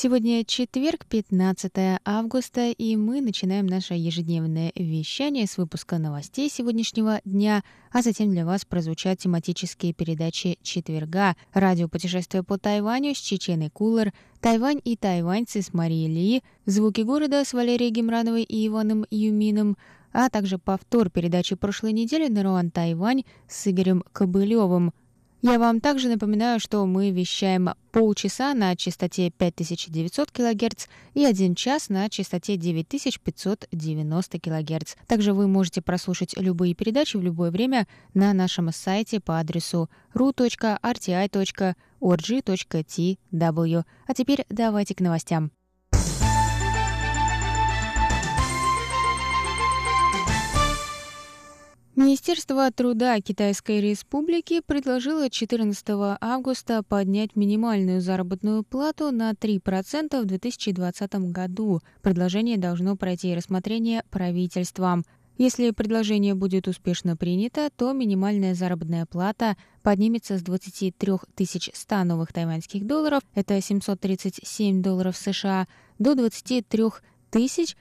Сегодня четверг, 15 августа, и мы начинаем наше ежедневное вещание с выпуска новостей сегодняшнего дня, а затем для вас прозвучат тематические передачи четверга, радио «Путешествие по Тайваню» с Чеченой Кулер, «Тайвань и тайваньцы» с Марией Ли, «Звуки города» с Валерией Гемрановой и Иваном Юмином, а также повтор передачи прошлой недели «Наруан Тайвань» с Игорем Кобылевым – я вам также напоминаю, что мы вещаем полчаса на частоте 5900 кГц и один час на частоте 9590 кГц. Также вы можете прослушать любые передачи в любое время на нашем сайте по адресу ru.rti.org.tw. А теперь давайте к новостям. Министерство труда Китайской Республики предложило 14 августа поднять минимальную заработную плату на 3% в 2020 году. Предложение должно пройти рассмотрение правительством. Если предложение будет успешно принято, то минимальная заработная плата поднимется с 23 100 новых тайваньских долларов, это 737 долларов США, до 23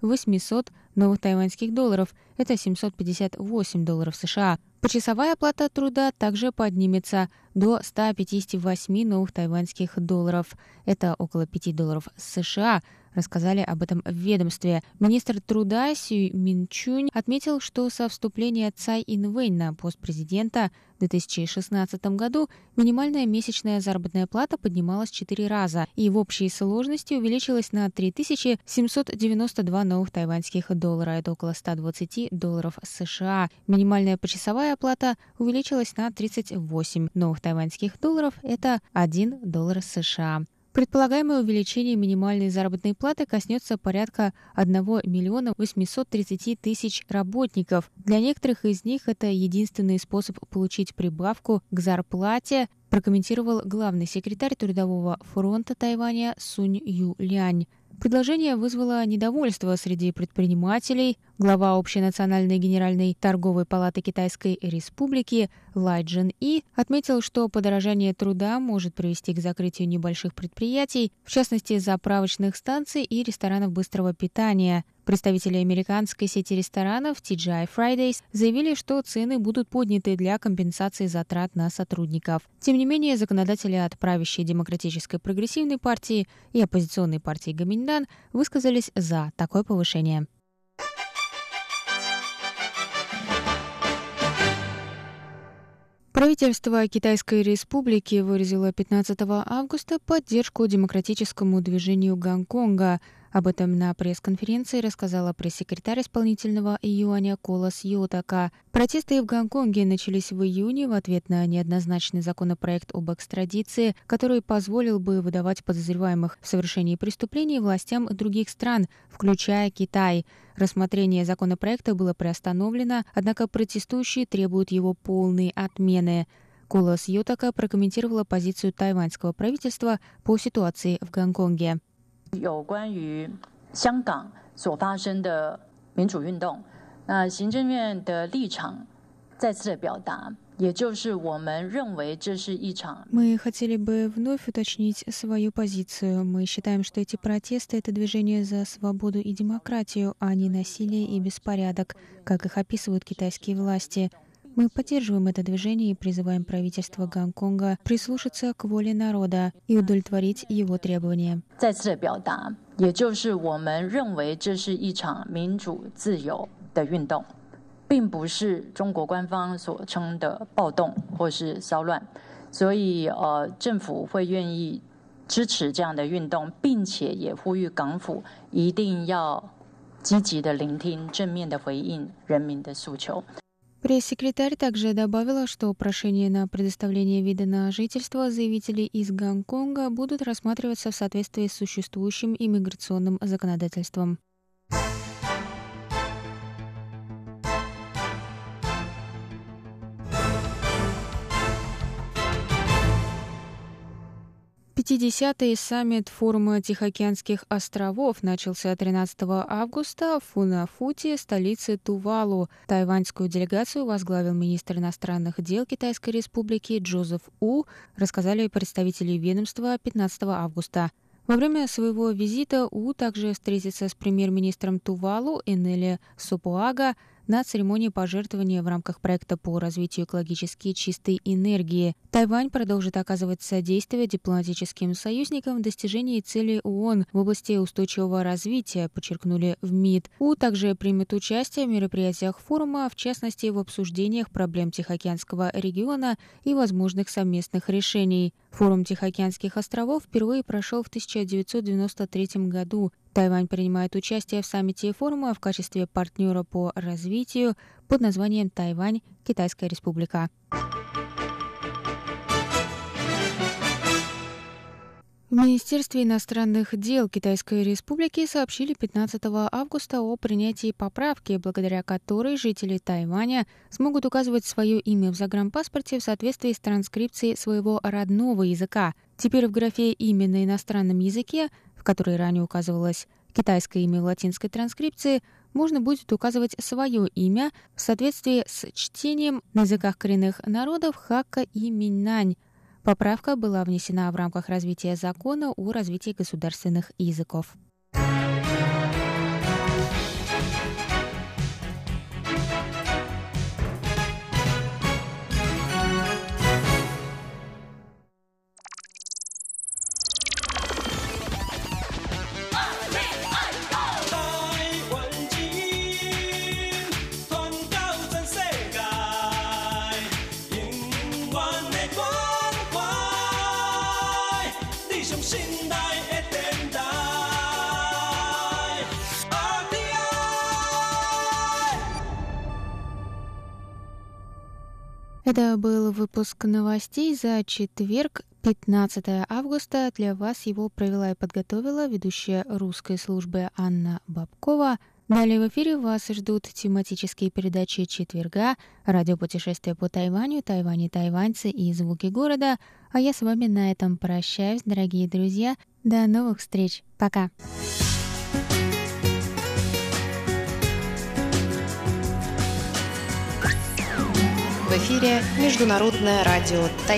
800 новых тайваньских долларов, это 758 долларов США. Почасовая оплата труда также поднимется до 158 новых тайваньских долларов, это около 5 долларов США, рассказали об этом в ведомстве. Министр труда Сюй Минчунь отметил, что со вступления Цай Инвэнь на пост президента в 2016 году минимальная месячная заработная плата поднималась четыре раза и в общей сложности увеличилась на 3792 новых тайваньских доллара, это около 120 долларов США. Минимальная почасовая оплата увеличилась на 38 новых тайваньских долларов, это 1 доллар США. Предполагаемое увеличение минимальной заработной платы коснется порядка 1 миллиона 830 тысяч работников. Для некоторых из них это единственный способ получить прибавку к зарплате, прокомментировал главный секретарь Трудового фронта Тайваня Сунь Ю Лянь. Предложение вызвало недовольство среди предпринимателей. Глава Общенациональной генеральной торговой палаты Китайской Республики Лай Джин И отметил, что подорожание труда может привести к закрытию небольших предприятий, в частности заправочных станций и ресторанов быстрого питания – Представители американской сети ресторанов TGI Fridays заявили, что цены будут подняты для компенсации затрат на сотрудников. Тем не менее, законодатели от правящей демократической прогрессивной партии и оппозиционной партии Гаминьдан высказались за такое повышение. Правительство Китайской Республики выразило 15 августа поддержку демократическому движению Гонконга – об этом на пресс-конференции рассказала пресс-секретарь исполнительного юаня Колос Йотака. Протесты в Гонконге начались в июне в ответ на неоднозначный законопроект об экстрадиции, который позволил бы выдавать подозреваемых в совершении преступлений властям других стран, включая Китай. Рассмотрение законопроекта было приостановлено, однако протестующие требуют его полной отмены. Колос Йотака прокомментировала позицию тайваньского правительства по ситуации в Гонконге. 有关于香港所发生的民主运动，那行政院的立场再次的表达，也就是我们认为这是一场。Мы хотели бы вновь уточнить свою позицию. Мы считаем, что эти протесты — это движение за свободу и демократию, а не насилие и беспорядок, как их описывают китайские власти. Мы поддерживаем это движение и призываем правительство Гонконга прислушаться к воле народа и удовлетворить его требования. 再次的表达，也就是我们认为这是一场民主自由的运动，并不是中国官方所称的暴动或是骚乱。所以，呃，政府会愿意支持这样的运动，并且也呼吁港府一定要积极的聆听、正面的回应人民的诉求。 Пресс-секретарь также добавила, что прошения на предоставление вида на жительство заявителей из Гонконга будут рассматриваться в соответствии с существующим иммиграционным законодательством. 50-й саммит форума Тихоокеанских островов начался 13 августа в Фунафуте, столице Тувалу. Тайваньскую делегацию возглавил министр иностранных дел Китайской республики Джозеф У, рассказали представители ведомства 15 августа. Во время своего визита У также встретится с премьер-министром Тувалу Энели Супуага, на церемонии пожертвования в рамках проекта по развитию экологически чистой энергии. Тайвань продолжит оказывать содействие дипломатическим союзникам в достижении целей ООН в области устойчивого развития, подчеркнули в МИД. У также примет участие в мероприятиях форума, в частности в обсуждениях проблем Тихоокеанского региона и возможных совместных решений. Форум Тихоокеанских островов впервые прошел в 1993 году. Тайвань принимает участие в саммите форума в качестве партнера по развитию под названием Тайвань, Китайская республика. В Министерстве иностранных дел Китайской Республики сообщили 15 августа о принятии поправки, благодаря которой жители Тайваня смогут указывать свое имя в загранпаспорте в соответствии с транскрипцией своего родного языка. Теперь в графе «Имя на иностранном языке» в которой ранее указывалось китайское имя в латинской транскрипции, можно будет указывать свое имя в соответствии с чтением на языках коренных народов Хакка и Миннань. Поправка была внесена в рамках развития закона о развитии государственных языков. Это был выпуск новостей за четверг, 15 августа. Для вас его провела и подготовила ведущая русской службы Анна Бабкова. Далее в эфире вас ждут тематические передачи четверга, радиопутешествие по Тайваню, Тайване, тайваньцы и звуки города. А я с вами на этом прощаюсь, дорогие друзья. До новых встреч. Пока. В эфире Международное радио